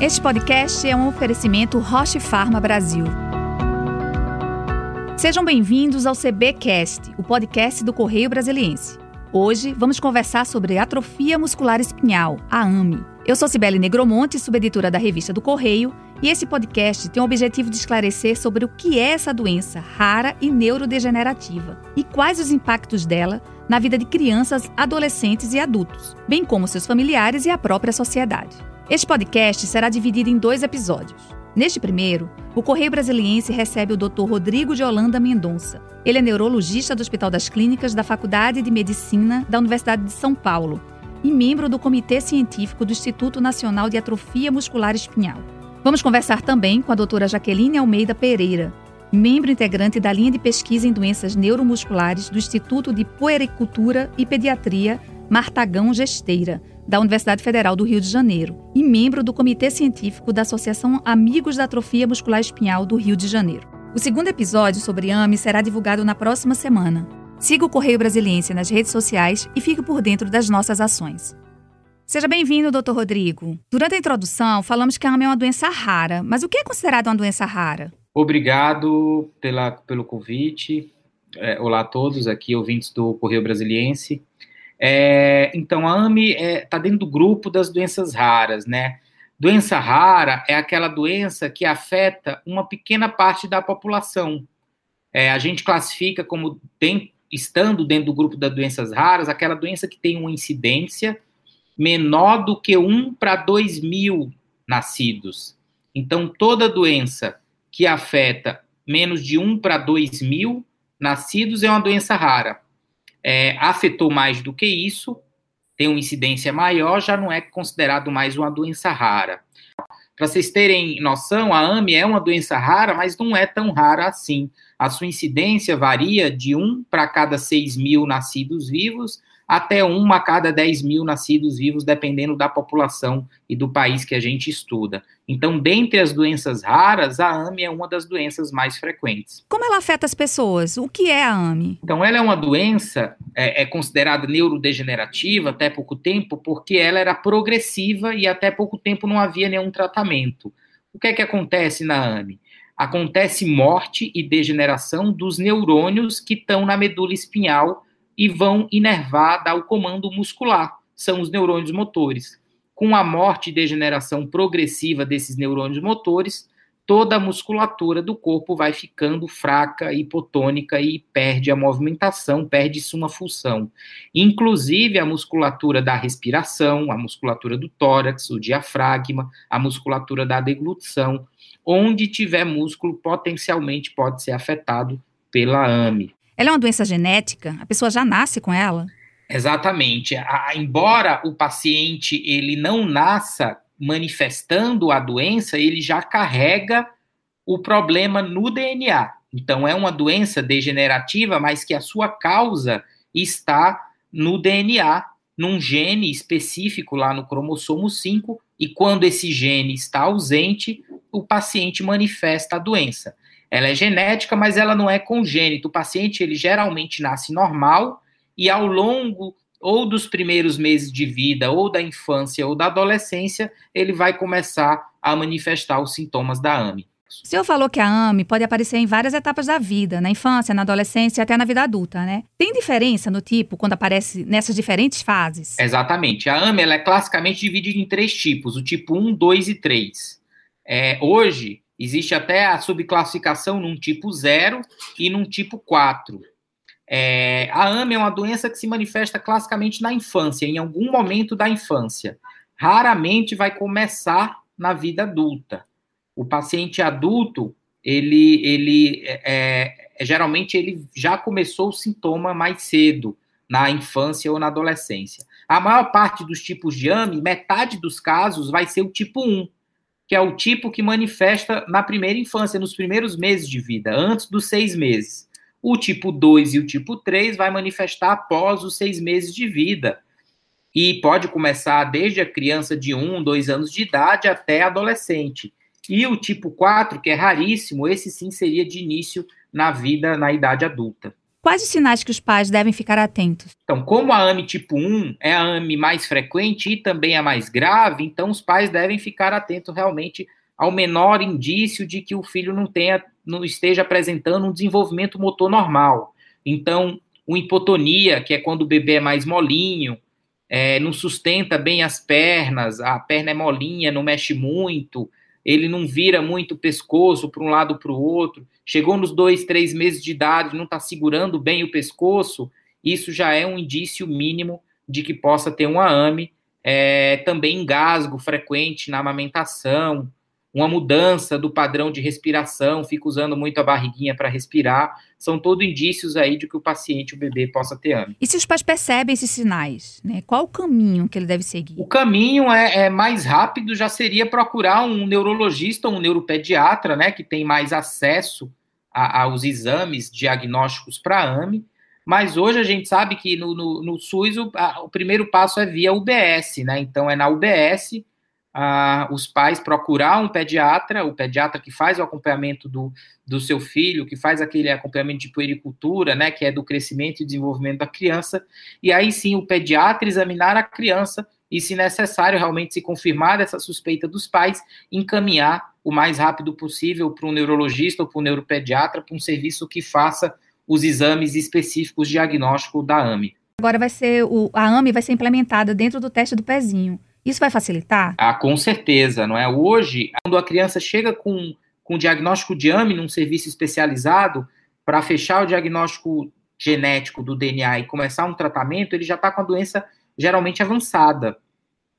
Este podcast é um oferecimento Roche Pharma Brasil. Sejam bem-vindos ao CBcast, o podcast do Correio Brasiliense. Hoje vamos conversar sobre atrofia muscular espinhal, a AME. Eu sou Cibele Negromonte, subeditora da revista do Correio, e esse podcast tem o objetivo de esclarecer sobre o que é essa doença rara e neurodegenerativa e quais os impactos dela na vida de crianças, adolescentes e adultos, bem como seus familiares e a própria sociedade. Este podcast será dividido em dois episódios. Neste primeiro, o Correio Brasiliense recebe o Dr. Rodrigo de Holanda Mendonça. Ele é neurologista do Hospital das Clínicas da Faculdade de Medicina da Universidade de São Paulo e membro do Comitê Científico do Instituto Nacional de Atrofia Muscular Espinhal. Vamos conversar também com a doutora Jaqueline Almeida Pereira, membro integrante da linha de pesquisa em doenças neuromusculares do Instituto de Puericultura e Pediatria Martagão Gesteira, da Universidade Federal do Rio de Janeiro e membro do Comitê Científico da Associação Amigos da Atrofia Muscular Espinhal do Rio de Janeiro. O segundo episódio sobre AME será divulgado na próxima semana. Siga o Correio Brasiliense nas redes sociais e fique por dentro das nossas ações. Seja bem-vindo, Dr. Rodrigo. Durante a introdução, falamos que a AME é uma doença rara, mas o que é considerado uma doença rara? Obrigado pela, pelo convite. É, olá a todos aqui, ouvintes do Correio Brasiliense. É, então, a AME está é, tá dentro do grupo das doenças raras, né? Doença rara é aquela doença que afeta uma pequena parte da população. É, a gente classifica como, tem, estando dentro do grupo das doenças raras, aquela doença que tem uma incidência menor do que 1 para 2 mil nascidos. Então, toda doença que afeta menos de 1 para 2 mil nascidos é uma doença rara é, afetou mais do que isso, tem uma incidência maior, já não é considerado mais uma doença rara. Para vocês terem noção, a AME é uma doença rara, mas não é tão rara assim. A sua incidência varia de 1 para cada 6 mil nascidos vivos até uma a cada 10 mil nascidos vivos, dependendo da população e do país que a gente estuda. Então, dentre as doenças raras, a AME é uma das doenças mais frequentes. Como ela afeta as pessoas? O que é a AME? Então, ela é uma doença, é, é considerada neurodegenerativa até pouco tempo, porque ela era progressiva e até pouco tempo não havia nenhum tratamento. O que é que acontece na AME? Acontece morte e degeneração dos neurônios que estão na medula espinhal e vão inervar, dar o comando muscular, são os neurônios motores. Com a morte e degeneração progressiva desses neurônios motores, toda a musculatura do corpo vai ficando fraca, hipotônica e perde a movimentação, perde sua função. Inclusive a musculatura da respiração, a musculatura do tórax, o diafragma, a musculatura da deglutição, onde tiver músculo potencialmente pode ser afetado pela AME. Ela é uma doença genética? A pessoa já nasce com ela? Exatamente. A, embora o paciente ele não nasça manifestando a doença, ele já carrega o problema no DNA. Então é uma doença degenerativa, mas que a sua causa está no DNA, num gene específico lá no cromossomo 5, e quando esse gene está ausente, o paciente manifesta a doença. Ela é genética, mas ela não é congênita. O paciente, ele geralmente nasce normal e ao longo ou dos primeiros meses de vida, ou da infância, ou da adolescência, ele vai começar a manifestar os sintomas da AME. O senhor falou que a AME pode aparecer em várias etapas da vida, na infância, na adolescência e até na vida adulta, né? Tem diferença no tipo quando aparece nessas diferentes fases? Exatamente. A AME ela é classicamente dividida em três tipos: o tipo 1, 2 e 3. É, hoje, Existe até a subclassificação num tipo 0 e num tipo 4. É, a AME é uma doença que se manifesta classicamente na infância, em algum momento da infância. Raramente vai começar na vida adulta. O paciente adulto, ele, ele é, é, geralmente ele já começou o sintoma mais cedo, na infância ou na adolescência. A maior parte dos tipos de AME, metade dos casos vai ser o tipo 1, que é o tipo que manifesta na primeira infância, nos primeiros meses de vida, antes dos seis meses. O tipo 2 e o tipo 3 vai manifestar após os seis meses de vida. E pode começar desde a criança de 1, um, 2 anos de idade até adolescente. E o tipo 4, que é raríssimo, esse sim seria de início na vida, na idade adulta. Quais os sinais que os pais devem ficar atentos? Então, como a AME tipo 1 é a AME mais frequente e também a mais grave, então os pais devem ficar atentos realmente ao menor indício de que o filho não tenha, não esteja apresentando um desenvolvimento motor normal. Então, uma hipotonia, que é quando o bebê é mais molinho, é, não sustenta bem as pernas, a perna é molinha, não mexe muito, ele não vira muito o pescoço para um lado para o outro, chegou nos dois, três meses de idade, não está segurando bem o pescoço, isso já é um indício mínimo de que possa ter uma AME, é, também engasgo frequente na amamentação, uma mudança do padrão de respiração, fica usando muito a barriguinha para respirar, são todos indícios aí de que o paciente, o bebê, possa ter AME. E se os pais percebem esses sinais, né? Qual o caminho que ele deve seguir? O caminho é, é mais rápido, já seria procurar um neurologista ou um neuropediatra, né, que tem mais acesso a, aos exames diagnósticos para AME, mas hoje a gente sabe que no, no, no SUS o, a, o primeiro passo é via UBS, né? Então é na UBS ah, os pais procurar um pediatra, o pediatra que faz o acompanhamento do, do seu filho, que faz aquele acompanhamento de puericultura, né, que é do crescimento e desenvolvimento da criança, e aí sim o pediatra examinar a criança e, se necessário, realmente se confirmar essa suspeita dos pais, encaminhar o mais rápido possível para um neurologista ou para um neuropediatra, para um serviço que faça os exames específicos diagnóstico da AME. Agora vai ser o, a AME vai ser implementada dentro do teste do pezinho. Isso vai facilitar? Ah, com certeza, não é? Hoje, quando a criança chega com, com diagnóstico de AME num serviço especializado, para fechar o diagnóstico genético do DNA e começar um tratamento, ele já está com a doença geralmente avançada.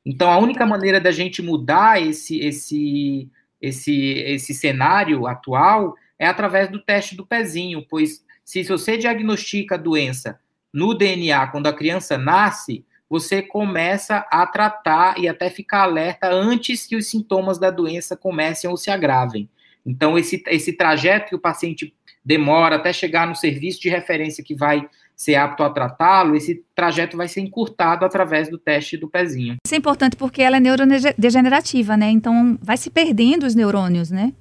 Então, a única maneira da gente mudar esse, esse, esse, esse cenário atual é através do teste do pezinho, pois se você diagnostica a doença no DNA quando a criança nasce, você começa a tratar e até ficar alerta antes que os sintomas da doença comecem ou se agravem. Então, esse, esse trajeto que o paciente demora até chegar no serviço de referência que vai ser apto a tratá-lo, esse trajeto vai ser encurtado através do teste do pezinho. Isso é importante porque ela é neurodegenerativa, né? Então, vai se perdendo os neurônios, né?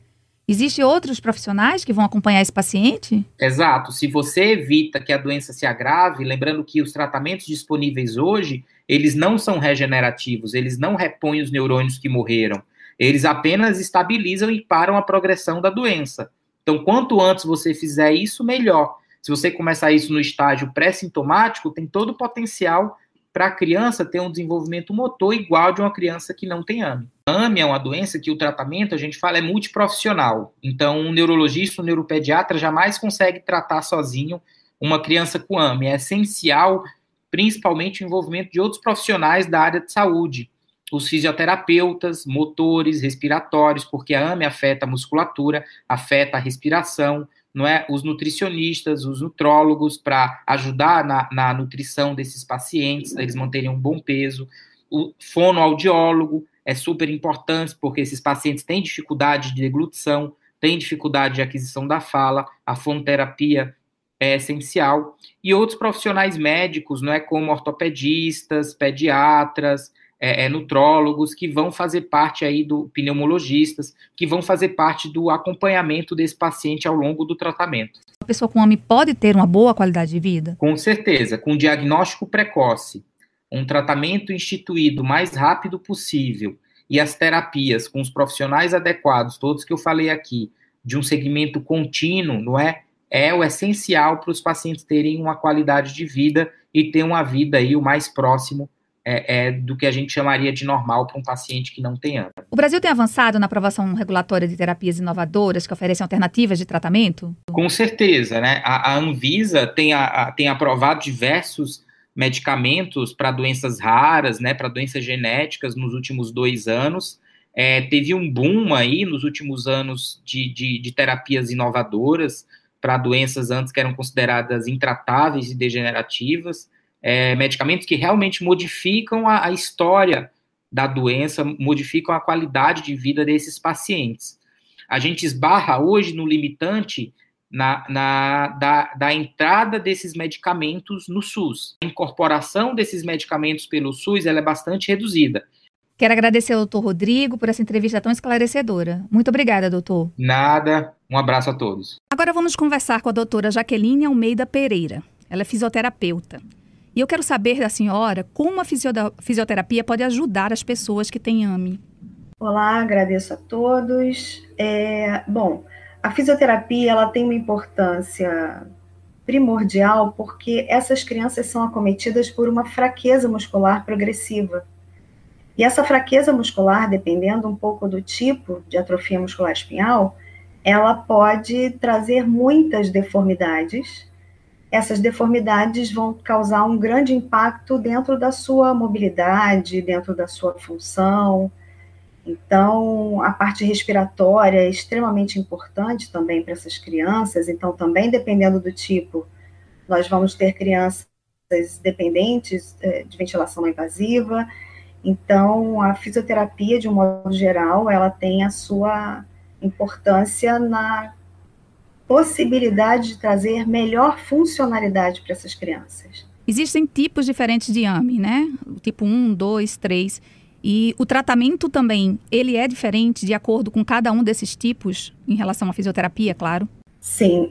Existem outros profissionais que vão acompanhar esse paciente? Exato. Se você evita que a doença se agrave, lembrando que os tratamentos disponíveis hoje, eles não são regenerativos, eles não repõem os neurônios que morreram. Eles apenas estabilizam e param a progressão da doença. Então, quanto antes você fizer isso, melhor. Se você começar isso no estágio pré-sintomático, tem todo o potencial para a criança ter um desenvolvimento motor igual de uma criança que não tem AME. AME é uma doença que o tratamento, a gente fala, é multiprofissional. Então, um neurologista, um neuropediatra jamais consegue tratar sozinho uma criança com AME. É essencial, principalmente, o envolvimento de outros profissionais da área de saúde. Os fisioterapeutas, motores, respiratórios, porque a AME afeta a musculatura, afeta a respiração, não é? Os nutricionistas, os nutrólogos, para ajudar na, na nutrição desses pacientes, eles manterem um bom peso. O fonoaudiólogo é super importante, porque esses pacientes têm dificuldade de deglutição, têm dificuldade de aquisição da fala, a fonoterapia é essencial. E outros profissionais médicos, não é? Como ortopedistas, pediatras, é, é, nutrólogos que vão fazer parte aí do pneumologistas, que vão fazer parte do acompanhamento desse paciente ao longo do tratamento. A pessoa com AMI pode ter uma boa qualidade de vida? Com certeza, com diagnóstico precoce, um tratamento instituído o mais rápido possível e as terapias com os profissionais adequados, todos que eu falei aqui, de um segmento contínuo, não é? É o essencial para os pacientes terem uma qualidade de vida e ter uma vida aí o mais próximo é, é, do que a gente chamaria de normal para um paciente que não tem AMA. O Brasil tem avançado na aprovação regulatória de terapias inovadoras que oferecem alternativas de tratamento? Com certeza, né? A, a Anvisa tem, a, a, tem aprovado diversos medicamentos para doenças raras, né, para doenças genéticas nos últimos dois anos. É, teve um boom aí nos últimos anos de, de, de terapias inovadoras para doenças antes que eram consideradas intratáveis e degenerativas é, medicamentos que realmente modificam a, a, história da doença, modificam a qualidade de vida desses pacientes. A gente esbarra hoje no limitante na, na da, da, entrada desses medicamentos no SUS. A incorporação desses medicamentos pelo SUS ela é bastante reduzida. Quero agradecer ao doutor Rodrigo por essa entrevista tão esclarecedora. Muito obrigada, doutor. Nada. Um abraço a todos. Agora vamos conversar com a doutora Jaqueline Almeida Pereira. Ela é fisioterapeuta. E eu quero saber da senhora como a fisioterapia pode ajudar as pessoas que têm AME. Olá, agradeço a todos. É, bom, a fisioterapia ela tem uma importância primordial porque essas crianças são acometidas por uma fraqueza muscular progressiva. E essa fraqueza muscular, dependendo um pouco do tipo de atrofia muscular espinhal, ela pode trazer muitas deformidades. Essas deformidades vão causar um grande impacto dentro da sua mobilidade, dentro da sua função. Então, a parte respiratória é extremamente importante também para essas crianças. Então, também dependendo do tipo, nós vamos ter crianças dependentes eh, de ventilação invasiva. Então, a fisioterapia, de um modo geral, ela tem a sua importância na possibilidade de trazer melhor funcionalidade para essas crianças. Existem tipos diferentes de AME, né? Tipo 1, 2, 3. E o tratamento também, ele é diferente de acordo com cada um desses tipos em relação à fisioterapia, claro? Sim,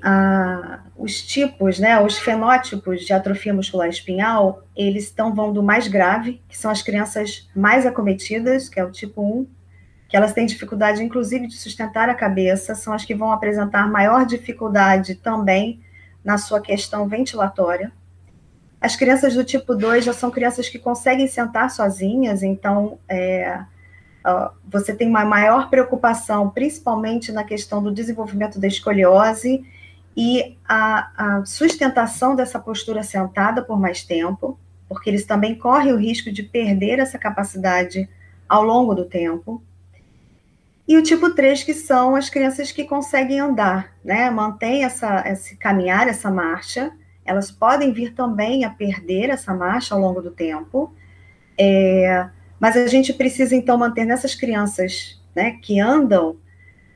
os tipos, né, os fenótipos de atrofia muscular espinhal, eles estão vão do mais grave, que são as crianças mais acometidas, que é o tipo 1, que elas têm dificuldade, inclusive, de sustentar a cabeça, são as que vão apresentar maior dificuldade também na sua questão ventilatória. As crianças do tipo 2 já são crianças que conseguem sentar sozinhas, então é, você tem uma maior preocupação, principalmente na questão do desenvolvimento da escoliose e a, a sustentação dessa postura sentada por mais tempo, porque eles também correm o risco de perder essa capacidade ao longo do tempo. E o tipo 3, que são as crianças que conseguem andar, né? Mantém essa, esse caminhar, essa marcha. Elas podem vir também a perder essa marcha ao longo do tempo. É, mas a gente precisa, então, manter nessas crianças né, que andam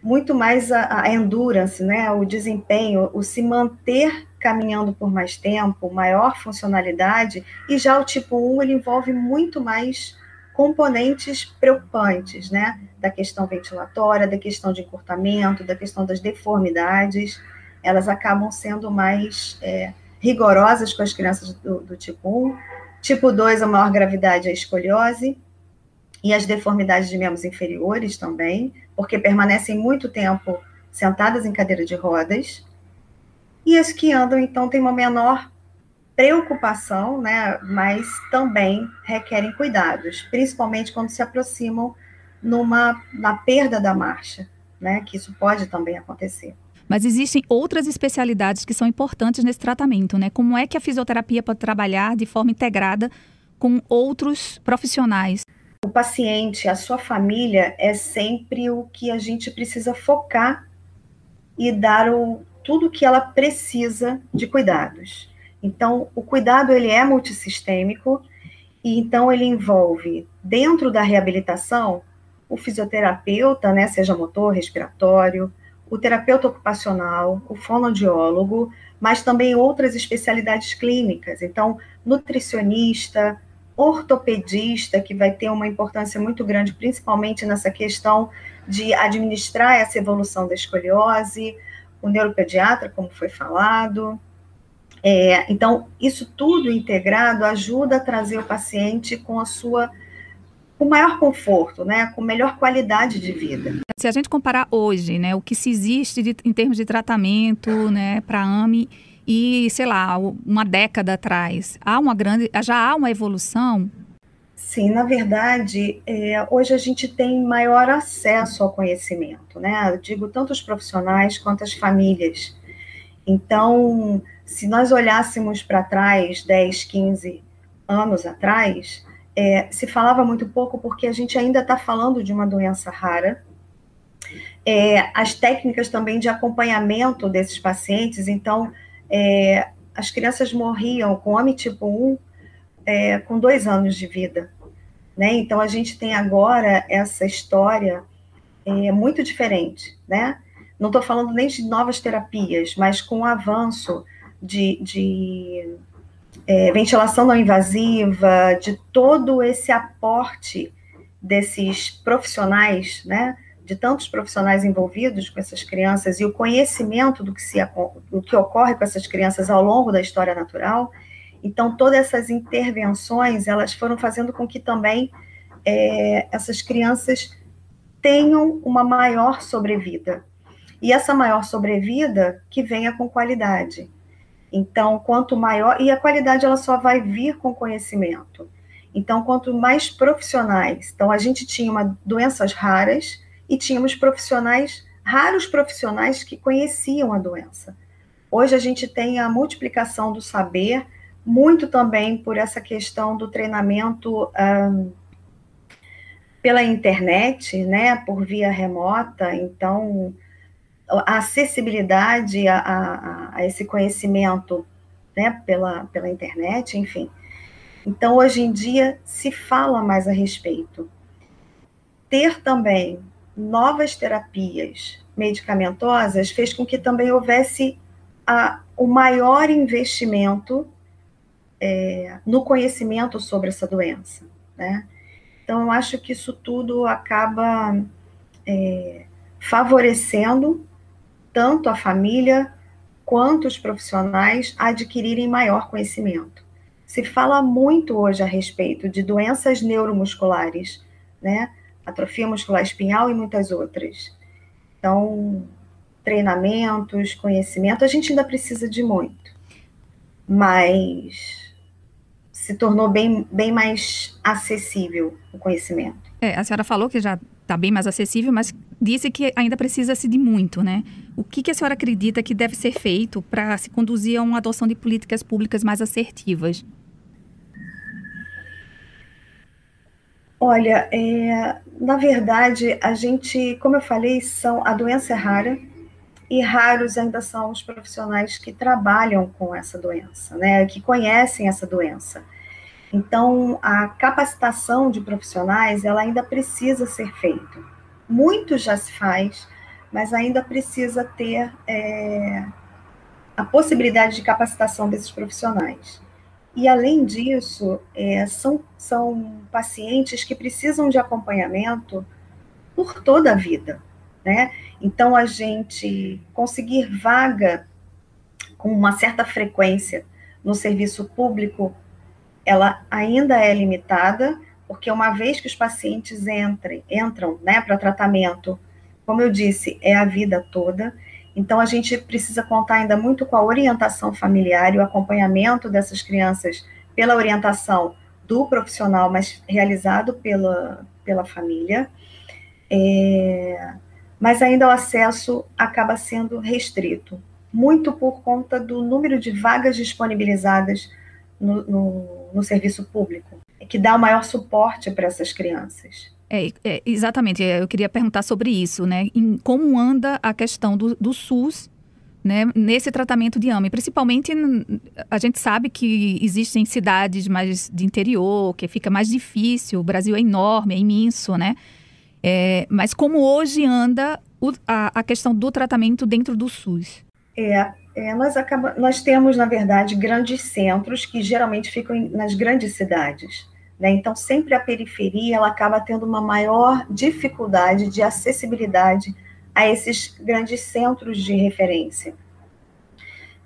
muito mais a, a endurance, né, o desempenho, o se manter caminhando por mais tempo, maior funcionalidade, e já o tipo 1 ele envolve muito mais componentes preocupantes, né? Da questão ventilatória, da questão de encurtamento, da questão das deformidades, elas acabam sendo mais é, rigorosas com as crianças do, do tipo 1. Tipo 2, a maior gravidade é a escoliose, e as deformidades de membros inferiores também, porque permanecem muito tempo sentadas em cadeira de rodas. E as que andam, então, têm uma menor preocupação, né, mas também requerem cuidados, principalmente quando se aproximam numa na perda da marcha, né, que isso pode também acontecer. Mas existem outras especialidades que são importantes nesse tratamento, né? Como é que a fisioterapia pode trabalhar de forma integrada com outros profissionais? O paciente, a sua família é sempre o que a gente precisa focar e dar o, tudo que ela precisa de cuidados. Então, o cuidado ele é multissistêmico e então ele envolve dentro da reabilitação o fisioterapeuta, né, seja motor, respiratório, o terapeuta ocupacional, o fonoaudiólogo, mas também outras especialidades clínicas. Então, nutricionista, ortopedista, que vai ter uma importância muito grande, principalmente nessa questão de administrar essa evolução da escoliose, o neuropediatra, como foi falado, é, então, isso tudo integrado ajuda a trazer o paciente com a sua com maior conforto, né, com melhor qualidade de vida. Se a gente comparar hoje, né, o que se existe de, em termos de tratamento, né, para AME e, sei lá, uma década atrás, há uma grande, já há uma evolução? Sim, na verdade, é, hoje a gente tem maior acesso ao conhecimento, né? Eu digo tanto os profissionais quanto as famílias. Então, se nós olhássemos para trás, 10, 15 anos atrás, é, se falava muito pouco porque a gente ainda está falando de uma doença rara. É, as técnicas também de acompanhamento desses pacientes, então, é, as crianças morriam com AMI tipo 1 é, com dois anos de vida. Né? Então, a gente tem agora essa história é, muito diferente, né? Não estou falando nem de novas terapias, mas com o avanço de, de é, ventilação não invasiva, de todo esse aporte desses profissionais, né, de tantos profissionais envolvidos com essas crianças e o conhecimento do que, se, do que ocorre com essas crianças ao longo da história natural, então todas essas intervenções elas foram fazendo com que também é, essas crianças tenham uma maior sobrevida. E essa maior sobrevida que venha com qualidade. Então, quanto maior, e a qualidade ela só vai vir com conhecimento. Então, quanto mais profissionais. Então, a gente tinha uma, doenças raras e tínhamos profissionais, raros profissionais que conheciam a doença. Hoje a gente tem a multiplicação do saber, muito também por essa questão do treinamento um, pela internet, né, por via remota, então a acessibilidade a, a, a, esse conhecimento, né, pela, pela internet, enfim. Então, hoje em dia, se fala mais a respeito. Ter também novas terapias medicamentosas fez com que também houvesse a, o maior investimento é, no conhecimento sobre essa doença, né? Então, eu acho que isso tudo acaba é, favorecendo tanto a família quanto os profissionais adquirirem maior conhecimento. Se fala muito hoje a respeito de doenças neuromusculares, né? Atrofia muscular espinhal e muitas outras. Então, treinamentos, conhecimento, a gente ainda precisa de muito. Mas se tornou bem, bem mais acessível o conhecimento. É, a senhora falou que já está bem mais acessível, mas disse que ainda precisa-se de muito, né? O que, que a senhora acredita que deve ser feito para se conduzir a uma adoção de políticas públicas mais assertivas? Olha, é, na verdade, a gente, como eu falei, são, a doença é rara, e raros ainda são os profissionais que trabalham com essa doença, né, que conhecem essa doença. Então, a capacitação de profissionais, ela ainda precisa ser feita. Muito já se faz, mas ainda precisa ter é, a possibilidade de capacitação desses profissionais. E, além disso, é, são, são pacientes que precisam de acompanhamento por toda a vida, né? Então, a gente conseguir vaga com uma certa frequência no serviço público ela ainda é limitada, porque uma vez que os pacientes entrem, entram né, para tratamento, como eu disse, é a vida toda. Então, a gente precisa contar ainda muito com a orientação familiar e o acompanhamento dessas crianças pela orientação do profissional, mas realizado pela, pela família. É, mas ainda o acesso acaba sendo restrito, muito por conta do número de vagas disponibilizadas no, no, no serviço público, que dá o maior suporte para essas crianças. É, é, exatamente, eu queria perguntar sobre isso, né? Em como anda a questão do, do SUS né, nesse tratamento de AME. Principalmente, a gente sabe que existem cidades mais de interior, que fica mais difícil, o Brasil é enorme, é imenso, né? É, mas como hoje anda o, a, a, questão do tratamento dentro do SUS? É, é, nós, acaba, nós temos, na verdade, grandes centros que geralmente ficam em, nas grandes cidades. Né? Então, sempre a periferia ela acaba tendo uma maior dificuldade de acessibilidade a esses grandes centros de referência.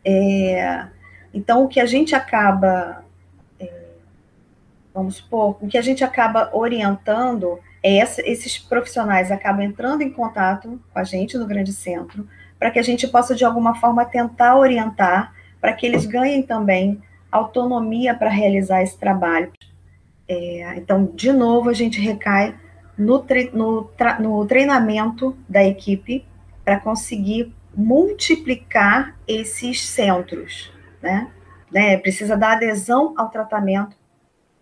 É, então, o que a gente acaba, é, vamos supor, o que a gente acaba orientando é essa, esses profissionais acabam entrando em contato com a gente no grande centro, para que a gente possa, de alguma forma, tentar orientar, para que eles ganhem também autonomia para realizar esse trabalho. É, então, de novo, a gente recai no, tre no, no treinamento da equipe para conseguir multiplicar esses centros, né? né? Precisa dar adesão ao tratamento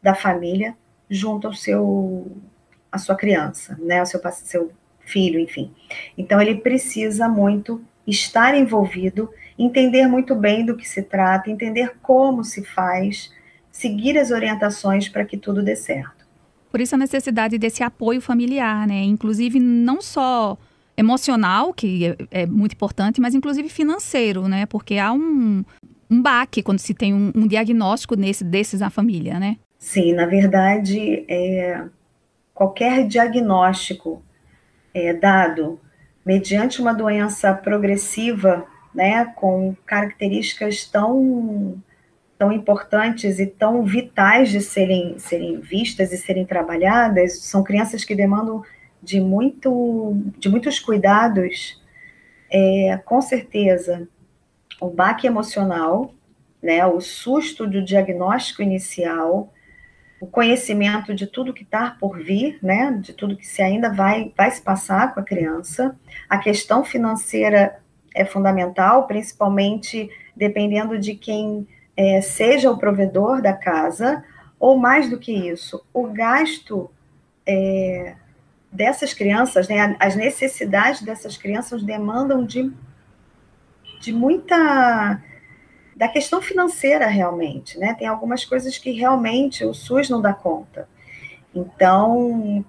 da família junto ao seu, a sua criança, né? Ao seu, seu filho, enfim. Então, ele precisa muito estar envolvido, entender muito bem do que se trata, entender como se faz, seguir as orientações para que tudo dê certo. Por isso a necessidade desse apoio familiar, né? Inclusive não só emocional, que é, é muito importante, mas inclusive financeiro, né? Porque há um, um baque quando se tem um, um diagnóstico nesse, desses na família, né? Sim, na verdade, é, qualquer diagnóstico é, dado mediante uma doença progressiva, né, com características tão tão importantes e tão vitais de serem, serem vistas e serem trabalhadas, são crianças que demandam de, muito, de muitos cuidados, é, com certeza, o baque emocional, né, o susto do diagnóstico inicial, o conhecimento de tudo que está por vir, né, de tudo que se ainda vai, vai se passar com a criança. A questão financeira é fundamental, principalmente dependendo de quem é, seja o provedor da casa, ou mais do que isso, o gasto é, dessas crianças, né, as necessidades dessas crianças demandam de, de muita da questão financeira realmente, né? Tem algumas coisas que realmente o SUS não dá conta. Então,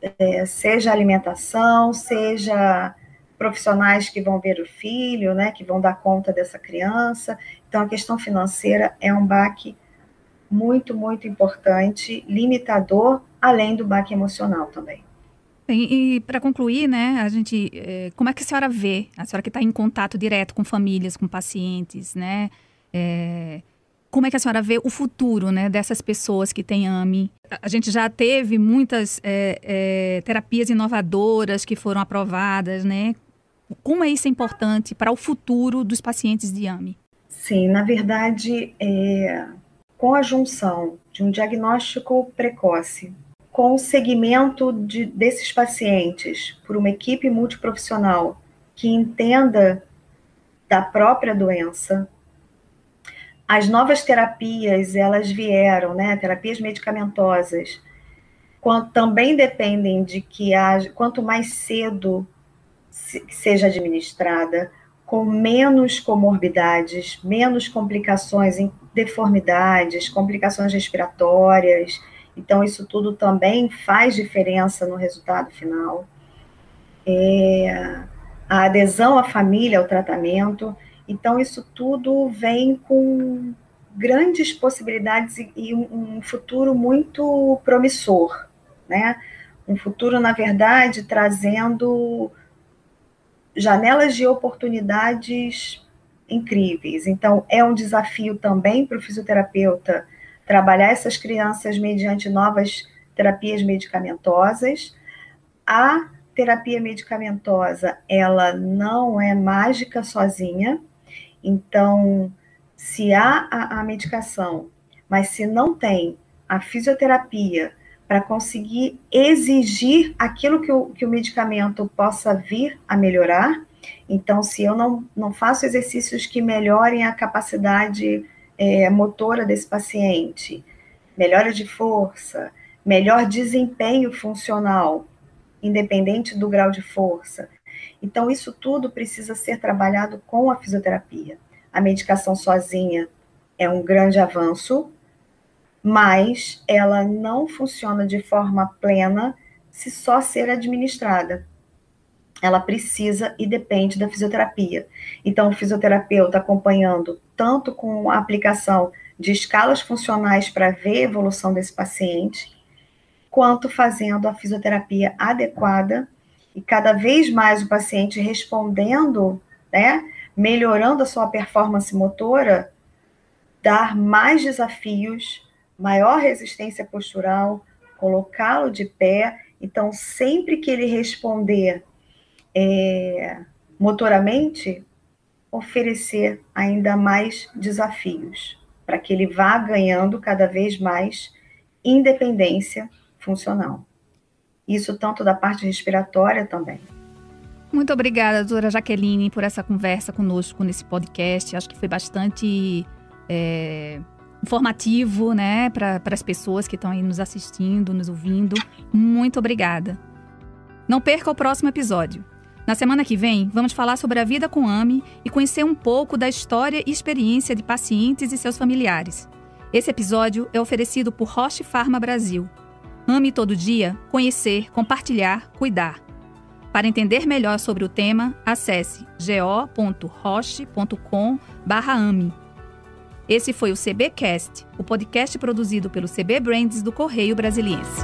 é, seja alimentação, seja profissionais que vão ver o filho, né, que vão dar conta dessa criança. Então, a questão financeira é um baque muito, muito importante, limitador, além do baque emocional também. E, e para concluir, né, a gente, é, como é que a senhora vê, a senhora que está em contato direto com famílias, com pacientes, né, é, como é que a senhora vê o futuro, né, dessas pessoas que têm AMI? A gente já teve muitas é, é, terapias inovadoras que foram aprovadas, né? Como é isso importante para o futuro dos pacientes de AMI? Sim, na verdade, é, com a junção de um diagnóstico precoce, com o segmento de, desses pacientes por uma equipe multiprofissional que entenda da própria doença, as novas terapias, elas vieram, né, terapias medicamentosas, também dependem de que haja, quanto mais cedo seja administrada com menos comorbidades, menos complicações em deformidades, complicações respiratórias. Então, isso tudo também faz diferença no resultado final. É, a adesão à família ao tratamento. Então, isso tudo vem com grandes possibilidades e, um, um futuro muito promissor, né? Um futuro, na verdade, trazendo janelas de oportunidades incríveis. Então, é um desafio também para o fisioterapeuta trabalhar essas crianças mediante novas terapias medicamentosas. A terapia medicamentosa, ela não é mágica sozinha. Então, se há a, a medicação, mas se não tem a fisioterapia para conseguir exigir aquilo que o, que o medicamento possa vir a melhorar. Então, se eu não, não faço exercícios que melhorem a capacidade é, motora desse paciente, melhora de força, melhor desempenho funcional, independente do grau de força. Então, isso tudo precisa ser trabalhado com a fisioterapia. A medicação sozinha é um grande avanço, mas ela não funciona de forma plena se só ser administrada. Ela precisa e depende da fisioterapia. Então, o fisioterapeuta acompanhando tanto com a aplicação de escalas funcionais para ver a evolução desse paciente, quanto fazendo a fisioterapia adequada e cada vez mais o paciente respondendo, né, melhorando a sua performance motora, dar mais desafios maior resistência postural, colocá-lo de pé. Então, sempre que ele responder é, motoramente, oferecer ainda mais desafios, para que ele vá ganhando cada vez mais independência funcional. Isso tanto da parte respiratória também. Muito obrigada, doutora Jaqueline, por essa conversa conosco nesse podcast. Acho que foi bastante é, informativo, né, para as pessoas que estão aí nos assistindo, nos ouvindo. Muito obrigada. Não perca o próximo episódio. Na semana que vem, vamos falar sobre a vida com AME e conhecer um pouco da história e experiência de pacientes e seus familiares. Esse episódio é oferecido por Roche Pharma Brasil. AME todo dia, conhecer, compartilhar, cuidar. Para entender melhor sobre o tema, acesse go.roche.com/ame. Esse foi o CBcast, o podcast produzido pelo CB Brands do Correio Brasiliense.